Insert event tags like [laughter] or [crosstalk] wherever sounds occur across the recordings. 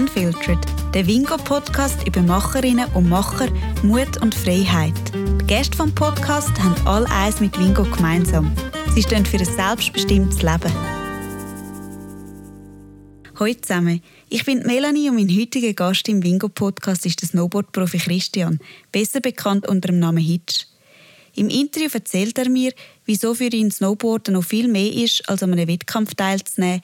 Unfiltered, der Wingo-Podcast über Macherinnen und Macher, Mut und Freiheit. Die Gäste vom Podcast haben all eins mit Wingo gemeinsam. Sie stehen für ein selbstbestimmtes Leben. Hallo zusammen, ich bin Melanie und mein heutiger Gast im Wingo-Podcast ist der Snowboard-Profi Christian, besser bekannt unter dem Namen Hitch. Im Interview erzählt er mir, wieso für ihn Snowboarden noch viel mehr ist, als an einem Wettkampf teilzunehmen,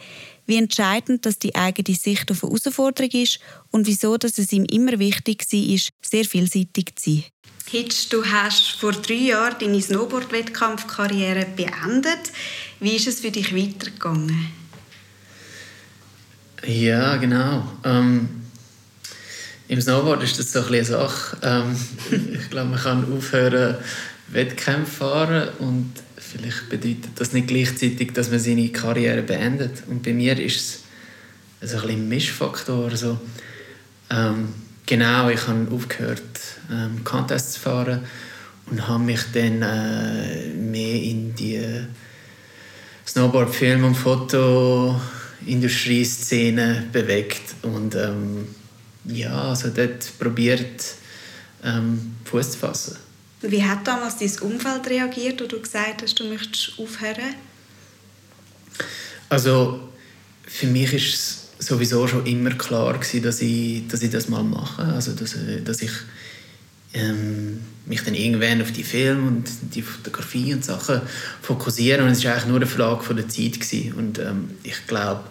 wie entscheidend dass die eigene Sicht auf eine Herausforderung ist und wieso dass es ihm immer wichtig war, sehr vielseitig zu sein. Hitch, du hast vor drei Jahren deine Snowboard-Wettkampfkarriere beendet. Wie ist es für dich weitergegangen? Ja, genau. Ähm, Im Snowboard ist das so ein eine Sache. Ähm, [laughs] ich glaube, man kann aufhören, Wettkämpfe fahren und vielleicht bedeutet das nicht gleichzeitig, dass man seine Karriere beendet. Und bei mir ist es ein, ein Mischfaktor. Also, ähm, genau, ich habe aufgehört, ähm, Contests zu fahren und habe mich dann äh, mehr in die Snowboard-, Film- und Fotoindustrie-Szene bewegt. Und ähm, ja, also dort probiert, ähm, Fuß zu fassen. Wie hat damals dein Umfeld reagiert, wo du gesagt hast, du möchtest aufhören? Also für mich ist es sowieso schon immer klar gewesen, dass ich, dass ich das mal mache. Also dass, dass ich ähm, mich dann irgendwann auf die Filme und die Fotografie und Sachen fokussiere. Und es war eigentlich nur eine Frage von der Zeit. Gewesen. Und ähm, ich glaube,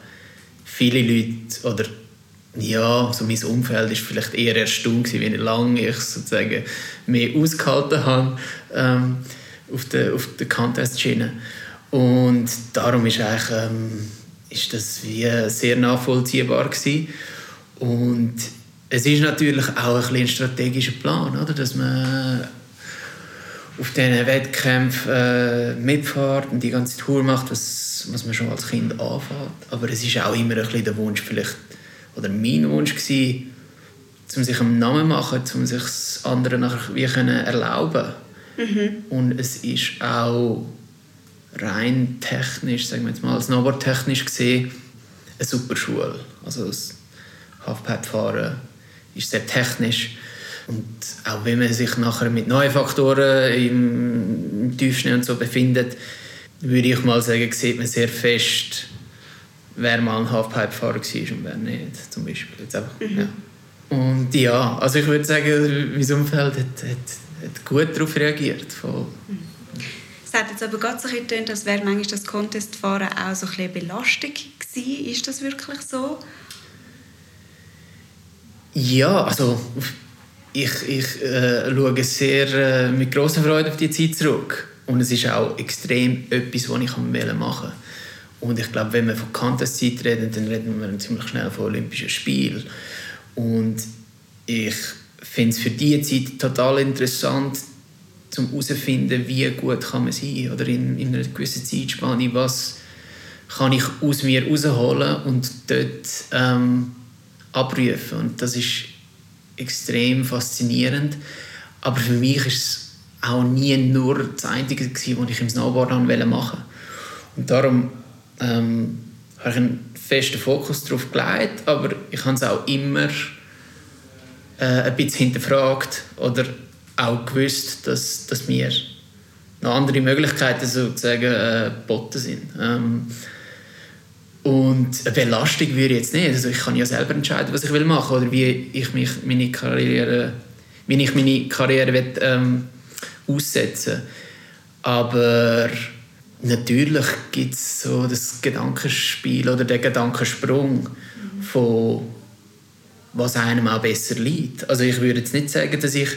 viele Leute oder ja, so mein Umfeld ist vielleicht eher erstaunt wie lange ich sozusagen mehr ausgehalten habe ähm, auf der, auf der Contest-Schiene. Und darum ist, eigentlich, ähm, ist das wie sehr nachvollziehbar gewesen. Und es ist natürlich auch ein, ein strategischer Plan, oder? dass man auf diesen Wettkämpfen äh, mitfährt und die ganze Tour macht, was, was man schon als Kind anfängt. Aber es ist auch immer ein bisschen der Wunsch, vielleicht oder mein Wunsch gewesen, um sich einen Namen zu machen, um sich das andere nachher wie können erlauben mhm. Und es ist auch rein technisch, sagen wir jetzt mal, Snowboard-technisch gesehen, eine super Schule. Also das Halfpipe-Fahren ist sehr technisch. Und auch wenn man sich nachher mit neuen Faktoren im, im Tiefschnee und so befindet, würde ich mal sagen, sieht man sehr fest, wer mal ein Halfpipe-Fahrer war und wer nicht, zum Beispiel. Jetzt einfach, mhm. ja. Und ja, also ich würde sagen, mein Umfeld hat, hat, hat gut darauf reagiert. Voll. Es hat jetzt aber gerade so getönt, als wäre manchmal das Contestfahren auch so ein bisschen Belastung gewesen. Ist das wirklich so? Ja, also ich, ich äh, schaue sehr äh, mit großer Freude auf die Zeit zurück. Und es ist auch extrem etwas, was ich machen wollte. Und ich glaube, wenn wir von Contest-Zeit reden, dann reden wir ziemlich schnell von Olympischen Spielen. Und ich finde es für diese Zeit total interessant, um herauszufinden, wie gut kann man sein oder in, in einer gewissen Zeitspanne, was kann ich aus mir herausholen und dort ähm, abrufen. Und das ist extrem faszinierend. Aber für mich ist es auch nie nur das Einzige, was ich im Snowboard machen wollte. Und darum ähm, habe ich einen festen Fokus darauf gelegt, aber ich habe es auch immer äh, ein bisschen hinterfragt oder auch gewusst, dass, dass mir noch andere Möglichkeiten sozusagen äh, geboten sind. Ähm, und eine Belastung würde ich jetzt nicht. Also ich kann ja selber entscheiden, was ich will machen oder wie ich mich meine Karriere, wie ich meine Karriere will, ähm, aussetzen. Aber natürlich gibt es so das Gedankenspiel oder den Gedankensprung mhm. von was einem auch besser liegt. Also ich würde jetzt nicht sagen, dass ich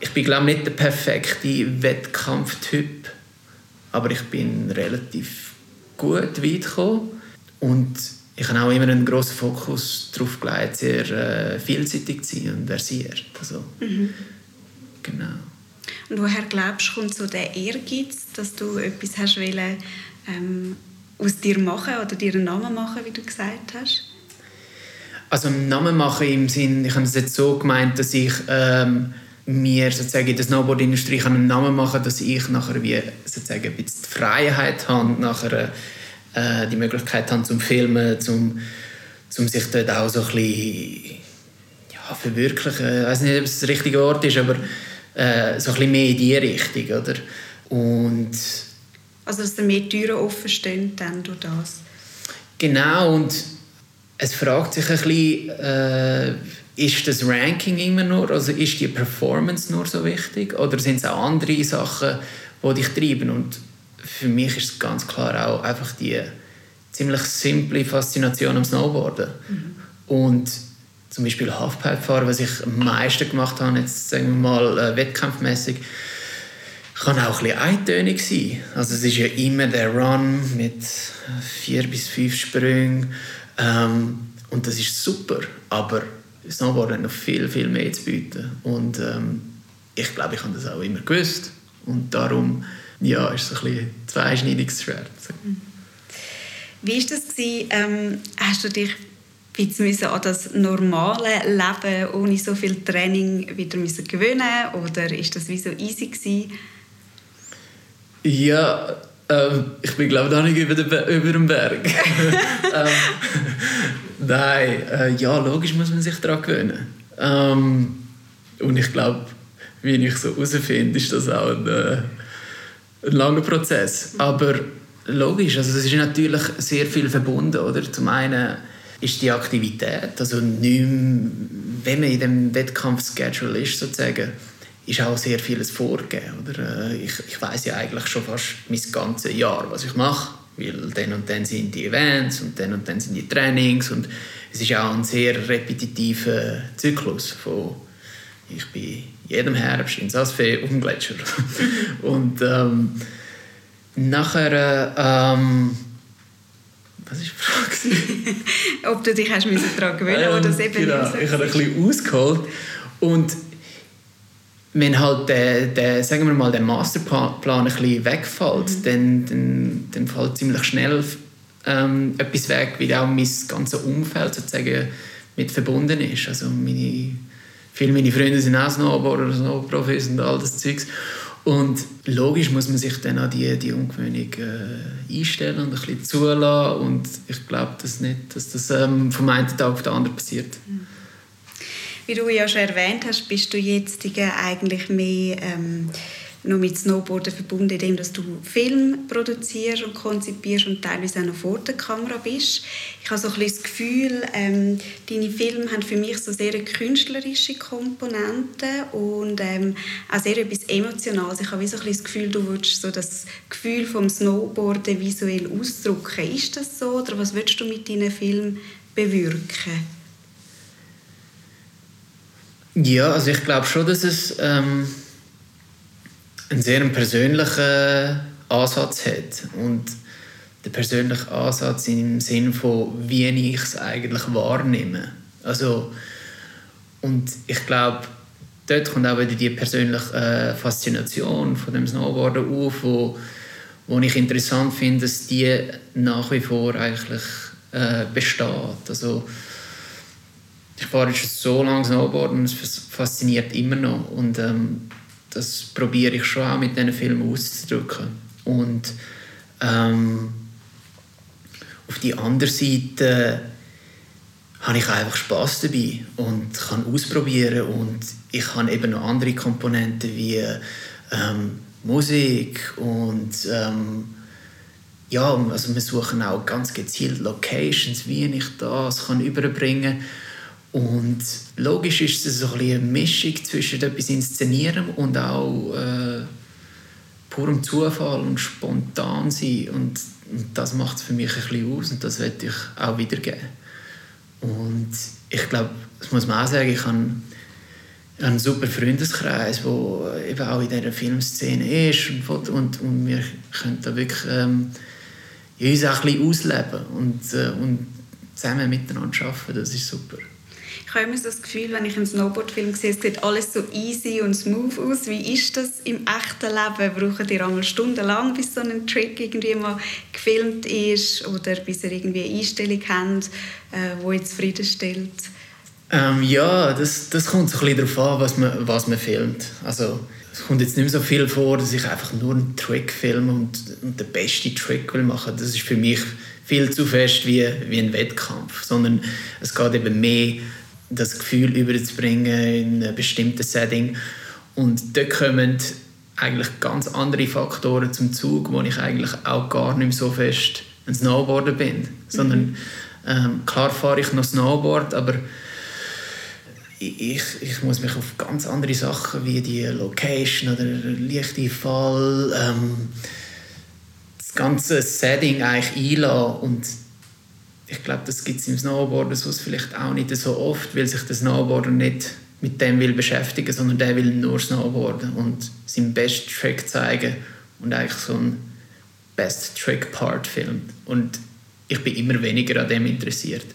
ich bin glaube nicht der perfekte Wettkampftyp, aber ich bin relativ gut weit gekommen und ich habe auch immer einen großen Fokus darauf gelegt, sehr äh, vielseitig zu sein und versiert. Also, mhm. Genau. Und woher glaubst du, kommt so der Ehrgeiz, dass du etwas hast wollen, ähm, aus dir machen oder dir einen Namen machen, wie du gesagt hast? Also einen Namen machen im Sinn, ich habe es jetzt so gemeint, dass ich ähm, mir sozusagen in der Snowboard-Industrie einen Namen machen kann, dass ich nachher wie sozusagen ein bisschen die Freiheit habe, nachher äh, die Möglichkeit habe zum Filmen, zum um sich dort auch so ein bisschen ja, verwirklichen. Ich weiß nicht, ob es das richtige Wort ist, aber äh, so ein bisschen mehr in die Richtung, oder? Und also dass da mehr Türen offen stehen dann durch das? Genau, und es fragt sich ein bisschen, äh, ist das Ranking immer nur, also ist die Performance nur so wichtig oder sind es auch andere Sachen, die dich treiben? Und für mich ist es ganz klar auch einfach die ziemlich simple Faszination am Snowboarden. Mhm. Und zum Beispiel Halfpipe fahren, was ich am meisten gemacht habe, jetzt sagen wir mal äh, wettkampfmäßig, kann auch ein bisschen eintönig sein. Also es ist ja immer der Run mit vier bis fünf Sprüngen ähm, und das ist super, aber Snowboard hat noch viel, viel mehr zu bieten und ähm, ich glaube, ich habe das auch immer gewusst und darum ja, ist es ein bisschen zweischneidiges Schwert. Wie war das? Ähm, hast du dich jetzt müssen an das normale Leben ohne so viel Training wieder müssen gewöhnen oder ist das wie so easy gewesen? Ja, ähm, ich bin glaube noch nicht über, den, über dem Berg. [laughs] [laughs] ähm, nein, äh, ja, logisch muss man sich daran gewöhnen. Ähm, und ich glaube, wie ich so herausfinde, ist das auch ein, äh, ein langer Prozess. Aber logisch, also es ist natürlich sehr viel verbunden. Oder? Zum einen ist die Aktivität, also nicht mehr, wenn man in dem Wettkampfschedule ist, sozusagen, ist auch sehr vieles vorgegeben. Oder? Äh, ich, ich weiß ja eigentlich schon fast mein ganzes Jahr, was ich mache. Weil dann und dann sind die Events und dann und dann sind die Trainings. Und es ist auch ein sehr repetitiver Zyklus von ich bin jedem Herbst in Saasfee auf dem Gletscher. [laughs] und ähm, nachher ähm, was ist die Frage? [laughs] Ob du dich hast daran gewöhnen ähm, oder das eben genau, Ich habe ein bisschen ausgeholt und wenn halt der, der, sagen wir mal, der Masterplan ein bisschen wegfällt, mhm. dann, dann, dann fällt ziemlich schnell ähm, etwas weg, wie auch mein ganzes Umfeld sozusagen mit verbunden ist. Also meine, viele meiner Freunde sind auch Snowboarder, Snowprofis und all das Zeugs. Und logisch muss man sich dann an die, die Umgewöhnung äh, einstellen und ein bisschen zulassen. Und ich glaube das nicht, dass das ähm, vom einen Tag auf den anderen passiert. Mhm. Wie du ja schon erwähnt hast, bist du jetzt eigentlich mehr ähm, noch mit Snowboarden verbunden, indem dass du Film produzierst und konzipierst und teilweise auch noch vor der Kamera bist. Ich habe so ein das Gefühl, ähm, deine Filme haben für mich so sehr künstlerische Komponenten und ähm, auch sehr etwas Emotionales. Ich habe so ein das Gefühl, du willst so das Gefühl vom Snowboarden visuell ausdrücken. Ist das so oder was willst du mit deinen Filmen bewirken? Ja, also ich glaube schon, dass es ähm, einen sehr persönlichen Ansatz hat. Und der persönliche Ansatz im Sinne von, wie ich es eigentlich wahrnehme. Also, und ich glaube, dort kommt auch wieder die persönliche äh, Faszination von dem Snowboarden auf, wo, wo ich interessant finde, dass die nach wie vor eigentlich äh, besteht. Also, ich fahre jetzt so lange Snowboard und es fasziniert immer noch. Und ähm, das probiere ich schon auch mit diesen Filmen auszudrücken. Und ähm, auf die andere Seite habe ich einfach Spaß dabei und kann ausprobieren und ich habe eben noch andere Komponenten wie ähm, Musik und ähm, ja, also wir suchen auch ganz gezielt Locations, wie ich das kann überbringen kann und logisch ist es so ein eine Mischung zwischen etwas inszenieren und auch äh, purem Zufall und spontan sein. Und, und das macht es für mich bisschen aus und das werde ich auch wiedergeben. Und ich glaube, das muss man auch sagen, ich habe einen super Freundeskreis, der eben auch in dieser Filmszene ist und, und, und wir können da wirklich ähm, uns auch ein bisschen ausleben und, äh, und zusammen miteinander arbeiten, das ist super habe immer so das Gefühl, wenn ich einen Snowboardfilm sehe, es sieht alles so easy und smooth aus. Wie ist das im echten Leben? Brauchen ihr einmal stundenlang, bis so ein Trick irgendwie mal gefilmt ist oder bis ihr irgendwie eine Einstellung habt, äh, die jetzt zufriedenstellt? Ähm, ja, das, das kommt so ein bisschen darauf an, was man, was man filmt. Also, es kommt jetzt nicht mehr so viel vor, dass ich einfach nur einen Trick filme und, und den besten Trick will machen. Das ist für mich viel zu fest wie, wie ein Wettkampf, sondern es geht eben mehr, das Gefühl überzubringen in einem bestimmten Setting. Und dort kommen eigentlich ganz andere Faktoren zum Zug, wo ich eigentlich auch gar nicht mehr so fest ein Snowboarder bin. Sondern ähm, klar fahre ich noch Snowboard, aber ich, ich muss mich auf ganz andere Sachen wie die Location oder Lichteinfall, ähm, das ganze Setting eigentlich einlassen. Und ich glaube, das gibt es im Snowboarden sonst vielleicht auch nicht so oft, weil sich der Snowboarder nicht mit dem will beschäftigen, sondern der will nur Snowboarden und seinen Best Trick zeigen und eigentlich so ein Best Trick Part filmt. Und ich bin immer weniger an dem interessiert.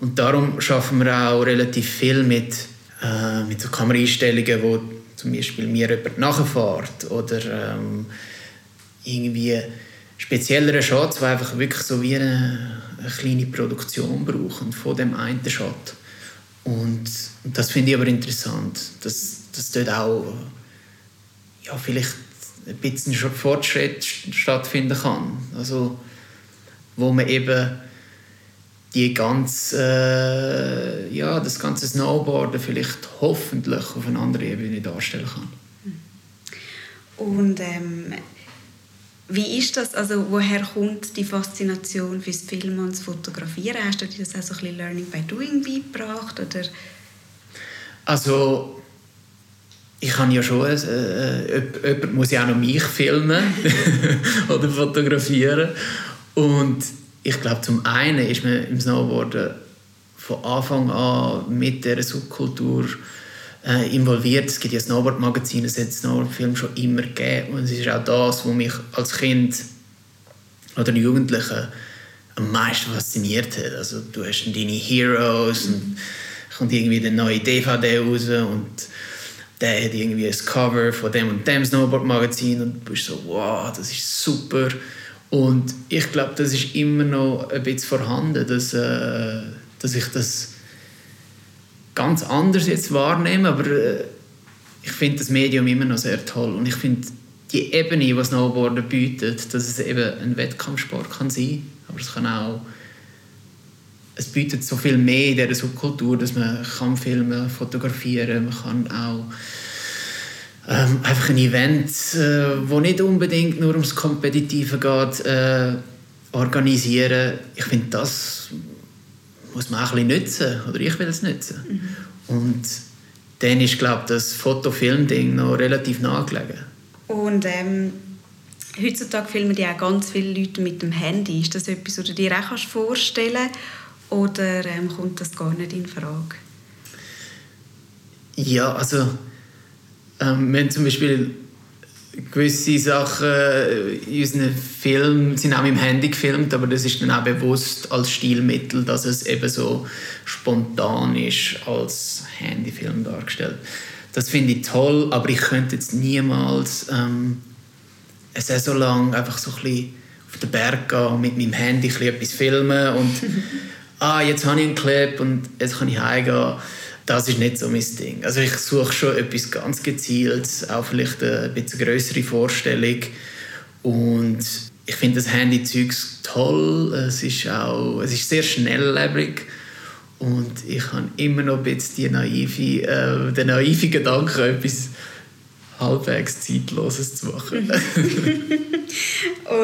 Und darum schaffen wir auch relativ viel mit, äh, mit so Kameraeinstellungen, wo zum Beispiel mir jemand nachfährt oder ähm, irgendwie speziellere Shots, die einfach wirklich so wie eine, eine kleine Produktion brauchen von dem einen Shot. Und, das finde ich aber interessant, dass, dass dort auch ja, vielleicht ein bisschen Fortschritt stattfinden kann. Also, wo man eben die ganz, äh, ja, das ganze Snowboarden vielleicht hoffentlich auf eine andere Ebene darstellen kann. Und ähm, wie ist das, also woher kommt die Faszination fürs Filmen und das Fotografieren? Hast du dir das auch so ein bisschen Learning by Doing beigebracht? Oder? Also ich habe ja schon, äh, jemand muss ja auch noch mich filmen [laughs] oder fotografieren und ich glaube, zum einen ist man im Snowboarden von Anfang an mit dieser Subkultur äh, involviert. Es gibt ja Snowboard-Magazine, es hat Snowboard-Filme schon immer gegeben. Und es ist auch das, was mich als Kind oder Jugendliche am meisten fasziniert hat. Also, du hast deine Heroes und kommt irgendwie eine neue DVD raus und der hat irgendwie ein Cover von dem und dem Snowboard-Magazin und du bist so, wow, das ist super. Und ich glaube, das ist immer noch ein bisschen vorhanden, dass, äh, dass ich das ganz anders jetzt wahrnehme, aber äh, ich finde das Medium immer noch sehr toll und ich finde die Ebene, die Snowboarden bietet, dass es eben ein Wettkampfsport kann sein, aber es kann auch es bietet so viel mehr in dieser Subkultur, dass man kann filmen, fotografieren, man kann auch ähm, einfach ein Event, äh, wo nicht unbedingt nur ums Kompetitive geht, äh, organisieren. Ich finde, das muss man auch ein bisschen nutzen, oder ich will es nutzen. Mhm. Und dann ist, glaube ich, das Foto-Film-Ding noch relativ nahegelegen. Und ähm, heutzutage filmen die auch ganz viele Leute mit dem Handy. Ist das etwas, was du dir auch vorstellen kannst? Oder ähm, kommt das gar nicht in Frage? Ja, also ähm, wir haben zum Beispiel gewisse Sachen in unseren Filmen sind auch mit dem Handy gefilmt, aber das ist dann auch bewusst als Stilmittel, dass es eben so spontan ist als Handyfilm dargestellt. Das finde ich toll, aber ich könnte jetzt niemals ähm, eine Saison lang einfach so ein bisschen auf den Berg gehen und mit meinem Handy etwas filmen und [laughs] ah, jetzt habe ich einen Clip und jetzt kann ich heimgehen das ist nicht so mein Ding. Also ich suche schon etwas ganz Gezieltes, auch vielleicht eine bisschen größere Vorstellung. Und ich finde das Handy-Zeug toll. Es ist auch es ist sehr schnelllebig. Und ich habe immer noch ein bisschen die naive, äh, den naiven Gedanken, etwas halbwegs Zeitloses zu machen.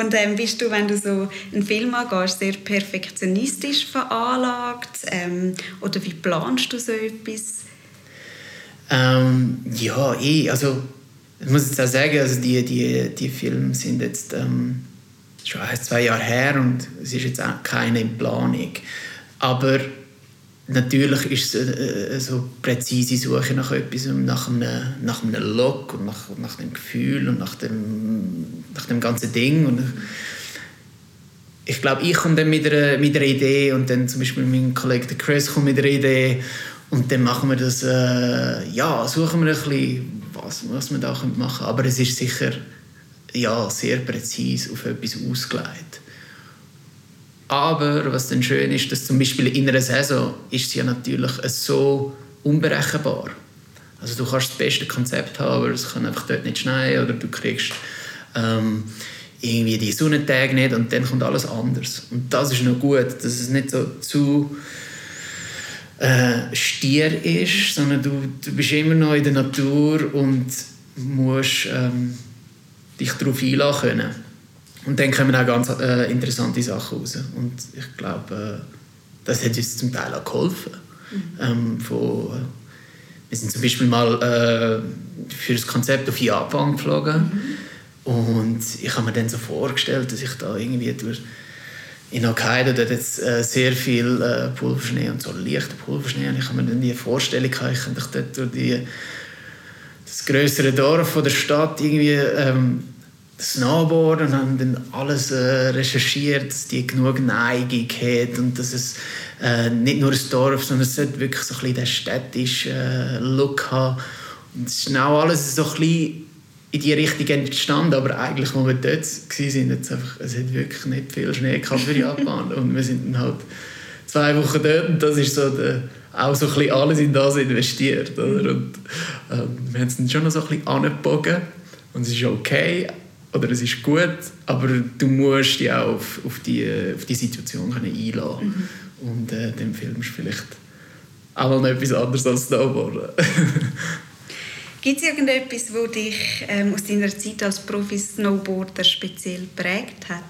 und ähm, bist du, wenn du so einen Film angehst, sehr perfektionistisch veranlagt? Ähm, oder wie planst du so etwas? Ähm, ja, eh. Also, ich muss jetzt auch sagen, also die, die, die Filme sind jetzt ähm, schon ein, zwei Jahre her und es ist jetzt auch keine in Planung. Aber natürlich ist es so präzise Suche nach etwas, nach einem, nach einem Look und nach, nach dem Gefühl und nach dem, nach dem ganzen Ding. Und ich glaube, ich komme dann mit einer, mit einer Idee und dann zum Beispiel mein Kollege Chris kommt mit einer Idee und dann machen wir das, äh, ja, suchen wir ein bisschen, was, was wir da machen können. Aber es ist sicher ja, sehr präzise auf etwas ausgelegt. Aber was dann schön ist, dass zum Beispiel in einer Saison ist sie ja natürlich so unberechenbar. Also du kannst das beste Konzept haben, aber es kann einfach dort nicht schneien oder du kriegst ähm, irgendwie die Sonnentage nicht und dann kommt alles anders. Und das ist noch gut, dass es nicht so zu äh, stier ist, sondern du, du bist immer noch in der Natur und musst ähm, dich darauf einlassen können. Und dann kommen auch ganz äh, interessante Sachen raus. Und ich glaube, äh, das hat uns zum Teil auch geholfen. Mhm. Ähm, von, wir sind zum Beispiel mal äh, für das Konzept auf Japan geflogen. Mhm. Und ich habe mir dann so vorgestellt, dass ich da irgendwie durch in Hokkaido dort jetzt äh, sehr viel äh, Pulverschnee und so leichter Pulverschnee. Und ich habe mir dann die Vorstellung gehabt, ich könnte dort durch die, das größere Dorf von der Stadt irgendwie ähm, Snowboard und haben dann alles äh, recherchiert, dass die genug Neigung hat und dass es äh, nicht nur ein Dorf, sondern es sollte wirklich so ein bisschen den städtischen äh, Look haben. Und es ist auch alles so ein bisschen in die Richtung entstanden, aber eigentlich, als wir dort waren, es, einfach, es hat wirklich nicht viel Schnee für Japan und wir sind dann halt zwei Wochen dort und das ist so der, auch so ein bisschen alles in das investiert. Oder? Und, ähm, wir haben es dann schon noch so ein bisschen angebogen und es ist okay, oder es ist gut, aber du musst dich auch auf, auf, die, auf die Situation können einlassen mhm. und äh, dann filmst du vielleicht auch noch etwas anderes als Snowboarden. [laughs] Gibt es irgendetwas, das dich ähm, aus deiner Zeit als Profi-Snowboarder speziell geprägt hat?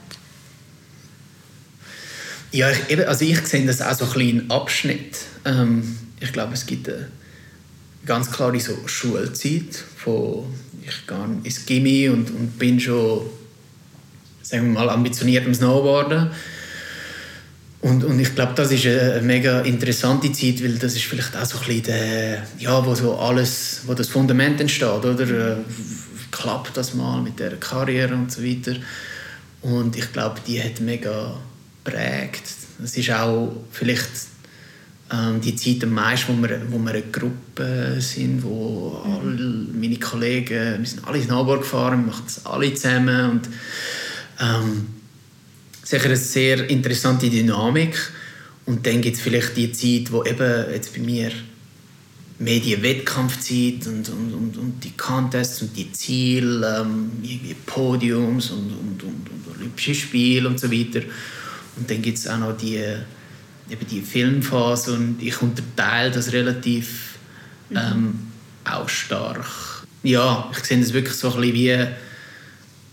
Ja, ich, also ich sehe das auch so ein bisschen Abschnitt. Ähm, ich glaube, es gibt eine ganz klare so Schulzeit von ich gehe ins Gimmi und, und bin schon sagen wir mal ambitioniert am Snowboarden und, und ich glaube, das ist eine mega interessante Zeit, weil das ist vielleicht auch so ein bisschen der, ja, wo so alles, wo das Fundament entsteht, oder? Äh, klappt das mal mit der Karriere und so weiter. Und ich glaube, die hat mega prägt. Es ist auch vielleicht ähm, die Zeit am meisten, wo wir, wo wir eine Gruppe sind, wo mhm. alle meine Kollegen, wir sind alle Snowboard gefahren, wir machen das alle zusammen und ähm, sicher eine sehr interessante Dynamik und dann gibt es vielleicht die Zeit, wo eben jetzt bei mir mehr die Wettkampfzeit und, und, und, und die Contests und die Ziele, ähm, irgendwie Podiums und, und, und, und Olympische Spiele und so weiter. Und dann gibt es auch noch die eben die Filmphase und ich unterteile das relativ mhm. ähm, auch stark. Ja, ich sehe das wirklich so ein bisschen wie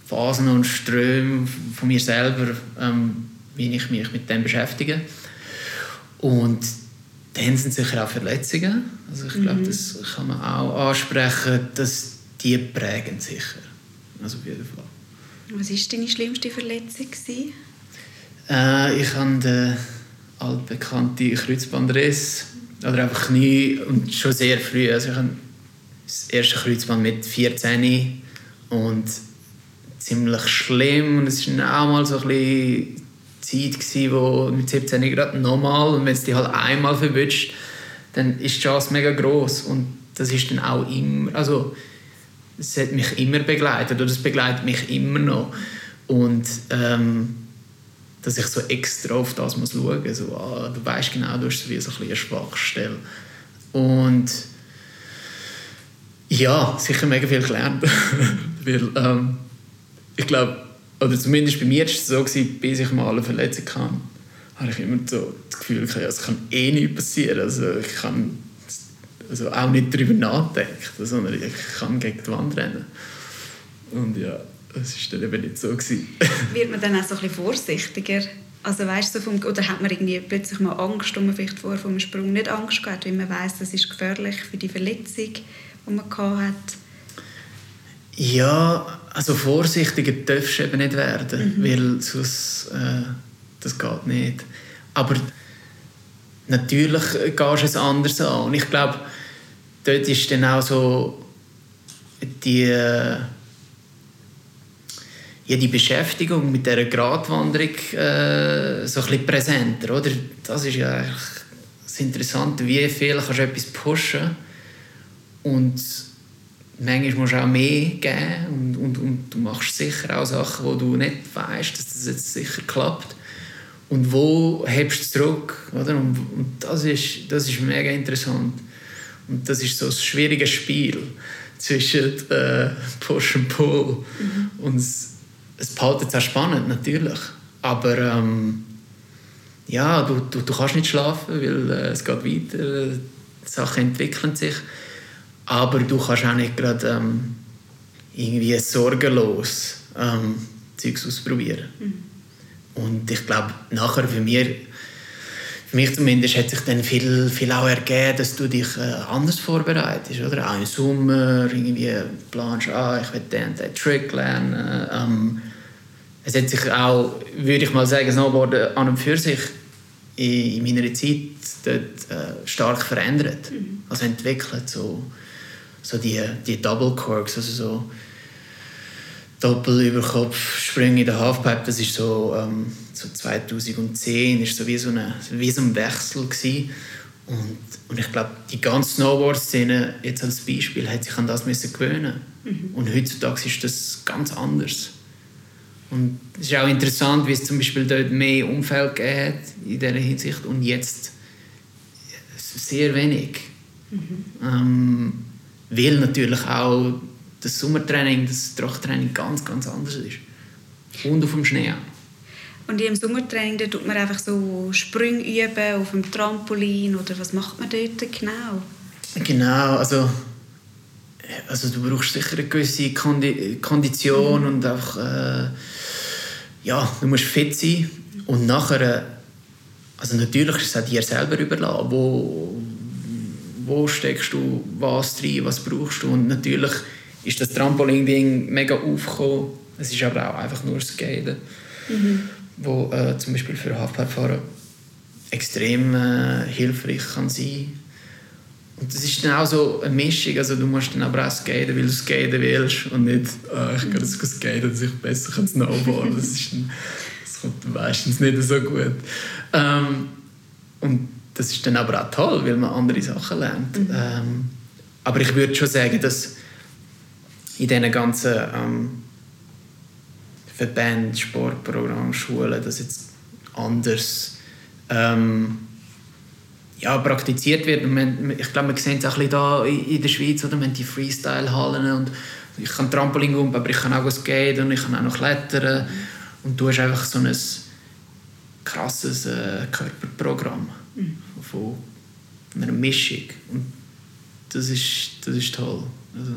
Phasen und Ströme von mir selber, ähm, wie ich mich mit dem beschäftige. Und dann sind sicher auch Verletzungen. Also ich glaube, mhm. das kann man auch ansprechen, dass die prägen sicher. Also auf jeden Fall. Was war deine schlimmste Verletzung? Äh, ich hatte altbekannte Kreuzbandriss oder einfach Knie und schon sehr früh. Also ich habe das erste Kreuzband mit 14 und ziemlich schlimm. Und es war auch mal so ein bisschen Zeit, gewesen, wo mit 17 gerade normal und wenn es dich halt einmal verwünscht, dann ist die Chance mega groß und das ist dann auch immer, also es hat mich immer begleitet oder es begleitet mich immer noch. Und ähm, dass ich so extra auf das muss schauen muss. So, ah, du weißt genau, du hast wie so ein eine Schwachstelle. Und ja, sicher mega viel gelernt. [laughs] Weil, ähm, ich glaube, oder zumindest bei mir war es so, gewesen, bis ich mal eine Verletzung hatte, habe ich immer so das Gefühl, gehabt, es kann eh nichts passieren. Also ich kann also auch nicht darüber nachdenken, sondern ich kann gegen die Wand rennen. Und ja, das war dann eben nicht so. Wird man dann auch so ein bisschen vorsichtiger? Also weißt du, vom, oder hat man irgendwie plötzlich mal Angst, um man vielleicht vor vom Sprung nicht Angst gehabt, weil man weiß, das ist gefährlich für die Verletzung, die man hat? Ja, also vorsichtiger darfst du eben nicht werden, mhm. weil sonst äh, das geht nicht. Aber natürlich gehst du es anders an. Und ich glaube, dort ist dann auch so die äh, ja, die Beschäftigung mit dieser Gratwanderung äh, so ein bisschen präsenter, oder? Das ist ja das Interessante, wie viel kannst du etwas pushen und manchmal musst du auch mehr geben und, und, und du machst sicher auch Sachen, wo du nicht weißt, dass das jetzt sicher klappt und wo hebst du zurück, oder? Und, und das, ist, das ist mega interessant und das ist so ein schwieriges Spiel zwischen äh, Push und Pull mhm. und es behaltet es auch spannend, natürlich. Aber ähm, ja, du, du, du kannst nicht schlafen, weil äh, es geht weiter, die Sachen entwickeln sich. Aber du kannst auch nicht gerade ähm, irgendwie sorgenlos ähm, Zeugs ausprobieren. Mhm. Und ich glaube, nachher für mich, für mich zumindest hat sich dann viel, viel auch ergeben, dass du dich äh, anders vorbereitest. Oder? Auch im Sommer irgendwie planst, ah, ich will den, den Trick lernen. Ähm, es hat sich auch, würde ich mal sagen, Snowboarden an und für sich in, in meiner Zeit dort äh, stark verändert. Mhm. Also entwickelt. So, so die, die Double Corks, also so Doppel über Kopf Sprünge in der Halfpipe, das ist so, ähm, so 2010, ist so wie so, eine, wie so ein Wechsel gewesen. Und, und ich glaube, die ganze Snowboard-Szene, jetzt als Beispiel, hat sich an das müssen gewöhnen. Mhm. Und heutzutage ist das ganz anders. Und es ist auch interessant, wie es zum Beispiel dort mehr Umfeld gegeben in dieser Hinsicht und jetzt sehr wenig. Mhm. Ähm, weil natürlich auch das Sommertraining, das Trachtraining ganz, ganz anders ist. Und auf dem Schnee auch. Und im Sommertraining da tut man einfach so Sprünge üben auf dem Trampolin oder was macht man dort genau? Genau, also, also du brauchst sicher eine gewisse Kondi Kondition mhm. und einfach äh, ja, du musst fit sein und nachher also natürlich ist es auch dir selber überlassen, wo, wo steckst du was rein, was brauchst du und natürlich ist das Trampolin-Ding mega aufgekommen. Es ist aber auch einfach nur das Skaten, mhm. wo äh, zum Beispiel für Halfpipe-Fahrer extrem äh, hilfreich kann sein und das ist dann auch so eine Mischung, also du musst dann aber auch skaten, weil du skaten willst und nicht, oh, ich kann das skaten, dass ich besser kann snowboarden das, ist dann, das kommt meistens nicht so gut. Ähm, und das ist dann aber auch toll, weil man andere Sachen lernt. Mhm. Ähm, aber ich würde schon sagen, dass in diesen ganzen ähm, Verbänden, Sportprogrammen, Schulen, das jetzt anders ähm, ja, praktiziert wird. Und ich glaube, wir sehen es auch ein bisschen hier in der Schweiz, oder? haben die Freestyle-Hallen und ich kann Trampolin um, aber ich kann auch skaten und ich kann auch noch klettern. Und du hast einfach so ein krasses äh, Körperprogramm mhm. von einer Mischung. Und das ist, das ist toll. Also.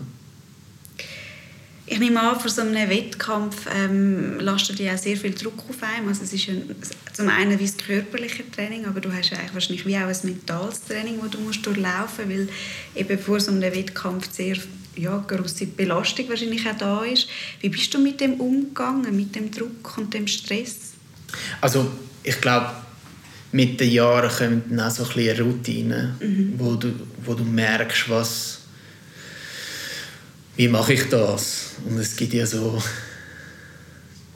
Ich nehme an, vor so einem Wettkampf ähm, lastet ja auch sehr viel Druck auf einem. Also es ist ein, zum einen wie das körperliche Training, aber du hast eigentlich wahrscheinlich wie auch ein mentales Training, das du musst durchlaufen musst, weil eben vor so einem Wettkampf sehr ja, große Belastung wahrscheinlich auch da ist. Wie bist du mit dem umgegangen, mit dem Druck und dem Stress? Also ich glaube, mit den Jahren kommt dann auch so ein bisschen Routine, mhm. wo, du, wo du merkst, was wie mache ich das? Und es gibt ja so,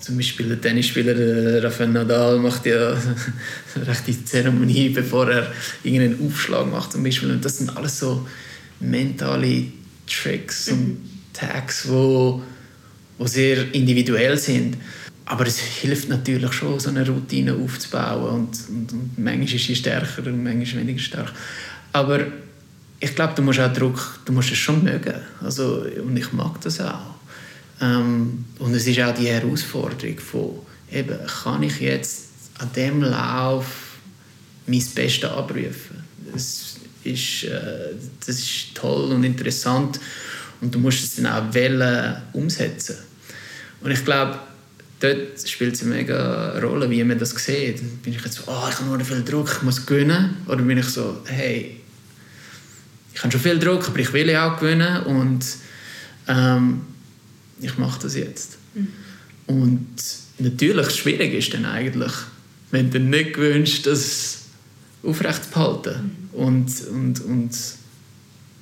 zum Beispiel der Tennisspieler Rafael Nadal macht ja [laughs] eine rechte Zeremonie, bevor er irgendeinen Aufschlag macht zum Beispiel. Und das sind alles so mentale Tricks und mhm. Tags, wo, wo sehr individuell sind. Aber es hilft natürlich schon, so eine Routine aufzubauen. Und, und, und manchmal ist sie stärker und manchmal weniger stark. Aber ich glaube, du musst auch Druck, du musst es schon mögen. Also, und ich mag das auch. Ähm, und es ist auch die Herausforderung von, eben, kann ich jetzt an dem Lauf mein Bestes abrufen? Das ist, äh, das ist toll und interessant und du musst es dann auch wählen, umsetzen. Und ich glaube, dort spielt es eine mega Rolle, wie man das sieht. Bin ich jetzt so, oh, ich habe nur viel Druck, ich muss gewinnen? Oder bin ich so, hey, ich habe schon viel Druck, aber ich will ja auch gewinnen und ähm, ich mache das jetzt. Mhm. Und natürlich, das Schwierige ist dann eigentlich, wenn du nicht gewünscht, das aufrecht zu behalten mhm. und, und, und,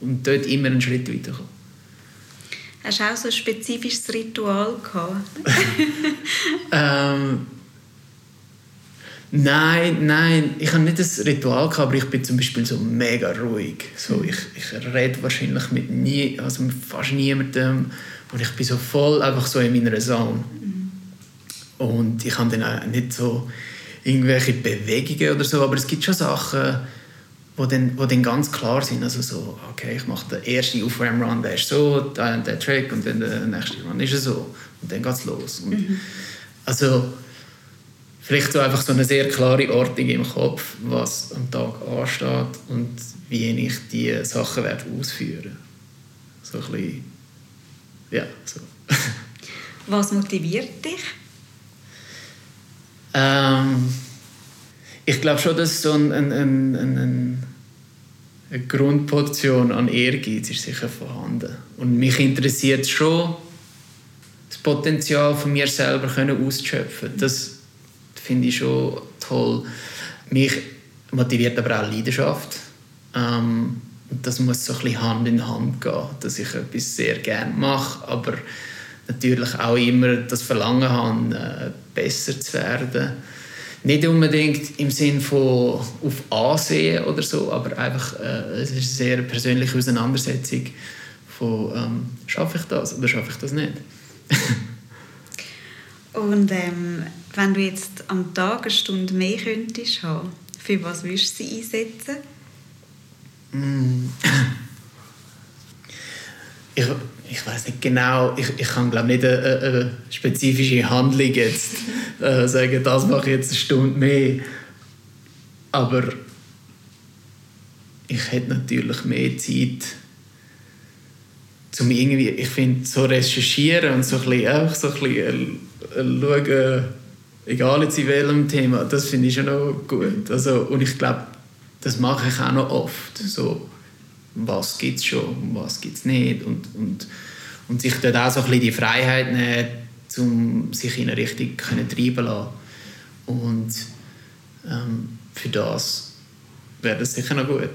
und dort immer einen Schritt weiterkommen. Hast du auch so ein spezifisches Ritual gehabt? [laughs] [laughs] ähm, Nein, nein, ich habe nicht das Ritual gehabt, aber ich bin zum Beispiel so mega ruhig. So, mhm. ich, ich rede wahrscheinlich mit nie, also mit fast niemandem und ich bin so voll einfach so in meiner Zone. Mhm. Und ich habe dann auch nicht so irgendwelche Bewegungen oder so, aber es gibt schon Sachen, wo dann, wo dann ganz klar sind, also so, okay, ich mache den ersten Aufwärmrun, der ist so, der, der Track und dann der nächste Run ist so und dann geht es los. Und mhm. Also vielleicht so einfach so eine sehr klare Ordnung im Kopf, was am Tag ansteht und wie ich die Sachen werde ausführen So ein bisschen, ja, so. [laughs] Was motiviert dich? Ähm, ich glaube schon, dass so ein, ein, ein, ein, eine Grundportion an Ehrgeiz ist sicher vorhanden. Und mich interessiert schon, das Potenzial von mir selber können auszuschöpfen. Das finde ich schon toll. Mich motiviert aber auch Leidenschaft. Ähm, das muss so ein bisschen Hand in Hand gehen, dass ich etwas sehr gerne mache, aber natürlich auch immer das Verlangen habe, äh, besser zu werden. Nicht unbedingt im Sinn von auf Ansehen oder so, aber einfach äh, es ist eine sehr persönliche Auseinandersetzung von ähm, schaffe ich das oder schaffe ich das nicht. [laughs] Und ähm, wenn du jetzt am Tag eine Stunde mehr könntest haben, für was würdest du sie einsetzen? Mm. Ich, ich weiß nicht genau, ich, ich kann glaube nicht eine, eine, spezifische Handlung jetzt [laughs] äh, sagen, das mache ich jetzt eine Stunde mehr. Aber ich hätte natürlich mehr Zeit, um irgendwie, ich finde, so recherchieren und so ein bisschen, einfach so ein bisschen äh, schauen, egal jetzt in welchem Thema, das finde ich schon noch gut. Also, und ich glaube, das mache ich auch noch oft. So, was gibt es schon, was gibt es nicht. Und, und, und sich dort auch so ein bisschen die Freiheit nehmen, um sich in eine Richtung können treiben lassen. Und ähm, für das wäre das sicher noch gut.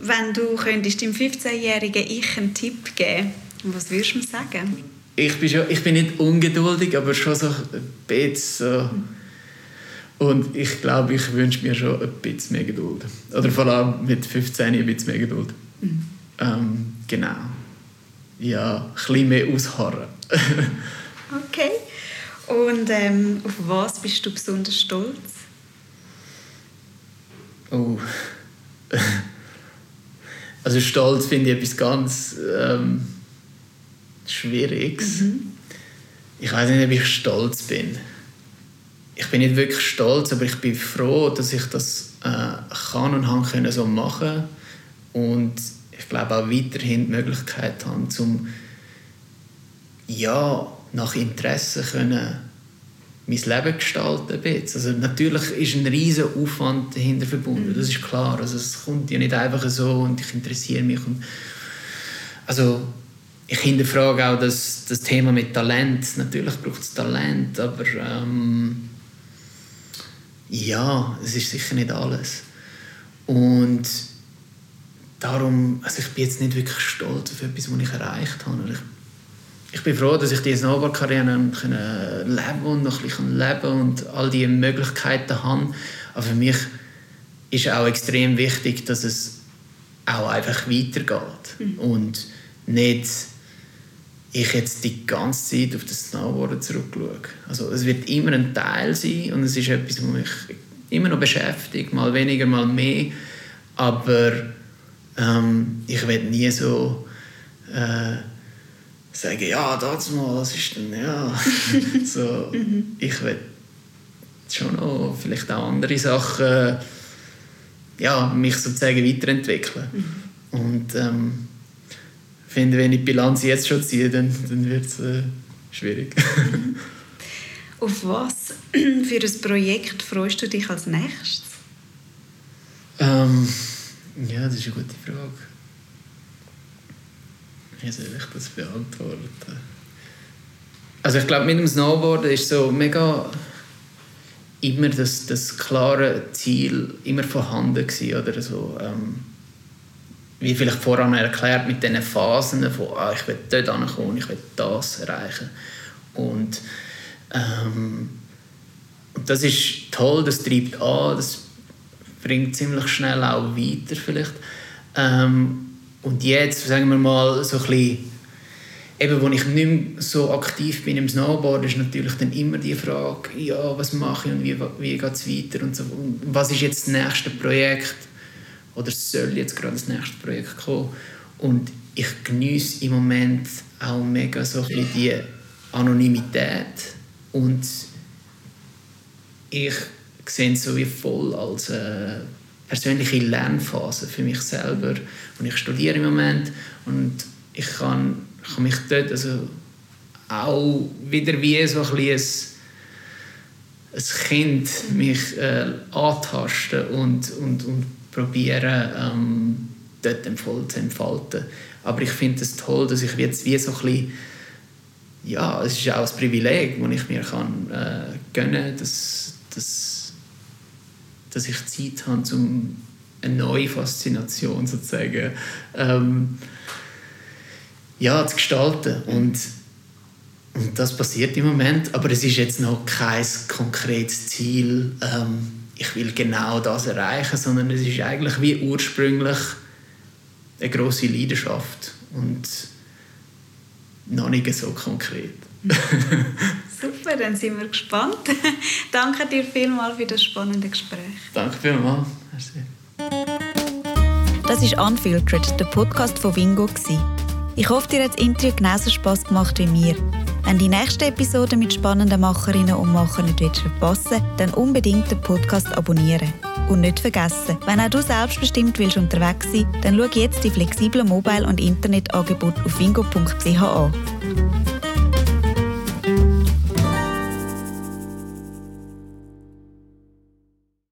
Wenn du könntest dem 15-jährigen Ich einen Tipp geben, was würdest du ihm sagen? Ich bin, schon, ich bin nicht ungeduldig, aber schon so ein bisschen so. Und ich glaube, ich wünsche mir schon ein bisschen mehr Geduld. Oder vor allem mit 15 ein bisschen mehr Geduld. Mhm. Ähm, genau. Ja, ein bisschen mehr ausharren. [laughs] okay. Und ähm, auf was bist du besonders stolz? Oh. [laughs] Also Stolz finde ich etwas ganz ähm, Schwieriges. Mhm. Ich weiß nicht, ob ich stolz bin. Ich bin nicht wirklich stolz, aber ich bin froh, dass ich das äh, kann und haben können so machen und ich glaube auch weiterhin die Möglichkeit haben, zum ja nach Interessen können mein Leben gestalten Also natürlich ist ein riesiger Aufwand dahinter verbunden, das ist klar. Also es kommt ja nicht einfach so und ich interessiere mich. Und also ich hinterfrage auch das, das Thema mit Talent. Natürlich braucht es Talent, aber ähm, ja, es ist sicher nicht alles. Und darum, also ich bin jetzt nicht wirklich stolz auf etwas, was ich erreicht habe. Ich ich bin froh, dass ich diese Snowboard-Karriere leben und noch ein bisschen leben und all diese Möglichkeiten habe. Aber für mich ist auch extrem wichtig, dass es auch einfach weitergeht. Mhm. Und nicht ich jetzt die ganze Zeit auf das Snowboarden zurückschaue. Also es wird immer ein Teil sein und es ist etwas, was mich immer noch beschäftigt, mal weniger, mal mehr. Aber ähm, ich werde nie so... Äh, sagen, ja, das mal, was ist denn, ja. [laughs] so, ich will schon noch vielleicht auch andere Sachen, ja, mich sozusagen weiterentwickeln. Mhm. Und ähm, finde, wenn ich die Bilanz jetzt schon ziehe, dann, dann wird es äh, schwierig. [laughs] Auf was [clears throat] für ein Projekt freust du dich als nächstes? Ähm, ja, das ist eine gute Frage. Wie soll ich das beantworten? Also ich glaube, mit dem Snowboarden ist so mega immer das, das klare Ziel immer vorhanden gewesen, oder so. Ähm, wie vielleicht vorhin erklärt, mit diesen Phasen von ah, ich will dort ankommen, ich will das erreichen. Und, ähm, das ist toll, das treibt an, das bringt ziemlich schnell auch weiter vielleicht. Ähm, und jetzt, sagen wir mal, so ein bisschen, eben, wo ich nicht mehr so aktiv bin im Snowboard, ist natürlich dann immer die Frage, ja, was mache ich und wie, wie geht es weiter und so. Und was ist jetzt das nächste Projekt, oder soll jetzt gerade das nächste Projekt kommen. Und ich genieße im Moment auch mega so ein die Anonymität und ich sehe es so wie voll als eine persönliche Lernphase für mich selber. Und ich studiere im Moment und ich kann, kann mich dort also auch wieder wie so ein, ein, ein Kind mich äh, antasten und, und, und probieren, ähm, dort voll zu entfalten. Aber ich finde es toll, dass ich jetzt wie so ein bisschen, ja, es ist auch ein Privileg, das ich mir kann, äh, gönnen kann, dass, dass, dass ich Zeit habe, um eine neue Faszination sozusagen ähm, ja, zu gestalten. Und, und das passiert im Moment, aber es ist jetzt noch kein konkretes Ziel, ähm, ich will genau das erreichen, sondern es ist eigentlich wie ursprünglich eine große Leidenschaft und noch nicht so konkret. [laughs] Super, dann sind wir gespannt. [laughs] Danke dir vielmals für das spannende Gespräch. Danke vielmals. Das ist Unfiltered, der Podcast von Wingo. Ich hoffe, dir hat das Interview genauso Spass gemacht wie mir. Wenn die nächste Episode mit spannenden Macherinnen und Machern nicht verpassen dann unbedingt den Podcast abonnieren. Und nicht vergessen, wenn auch du selbstbestimmt willst unterwegs sein, dann schau jetzt die flexiblen Mobile- und Internetangebote auf wingo.ch an.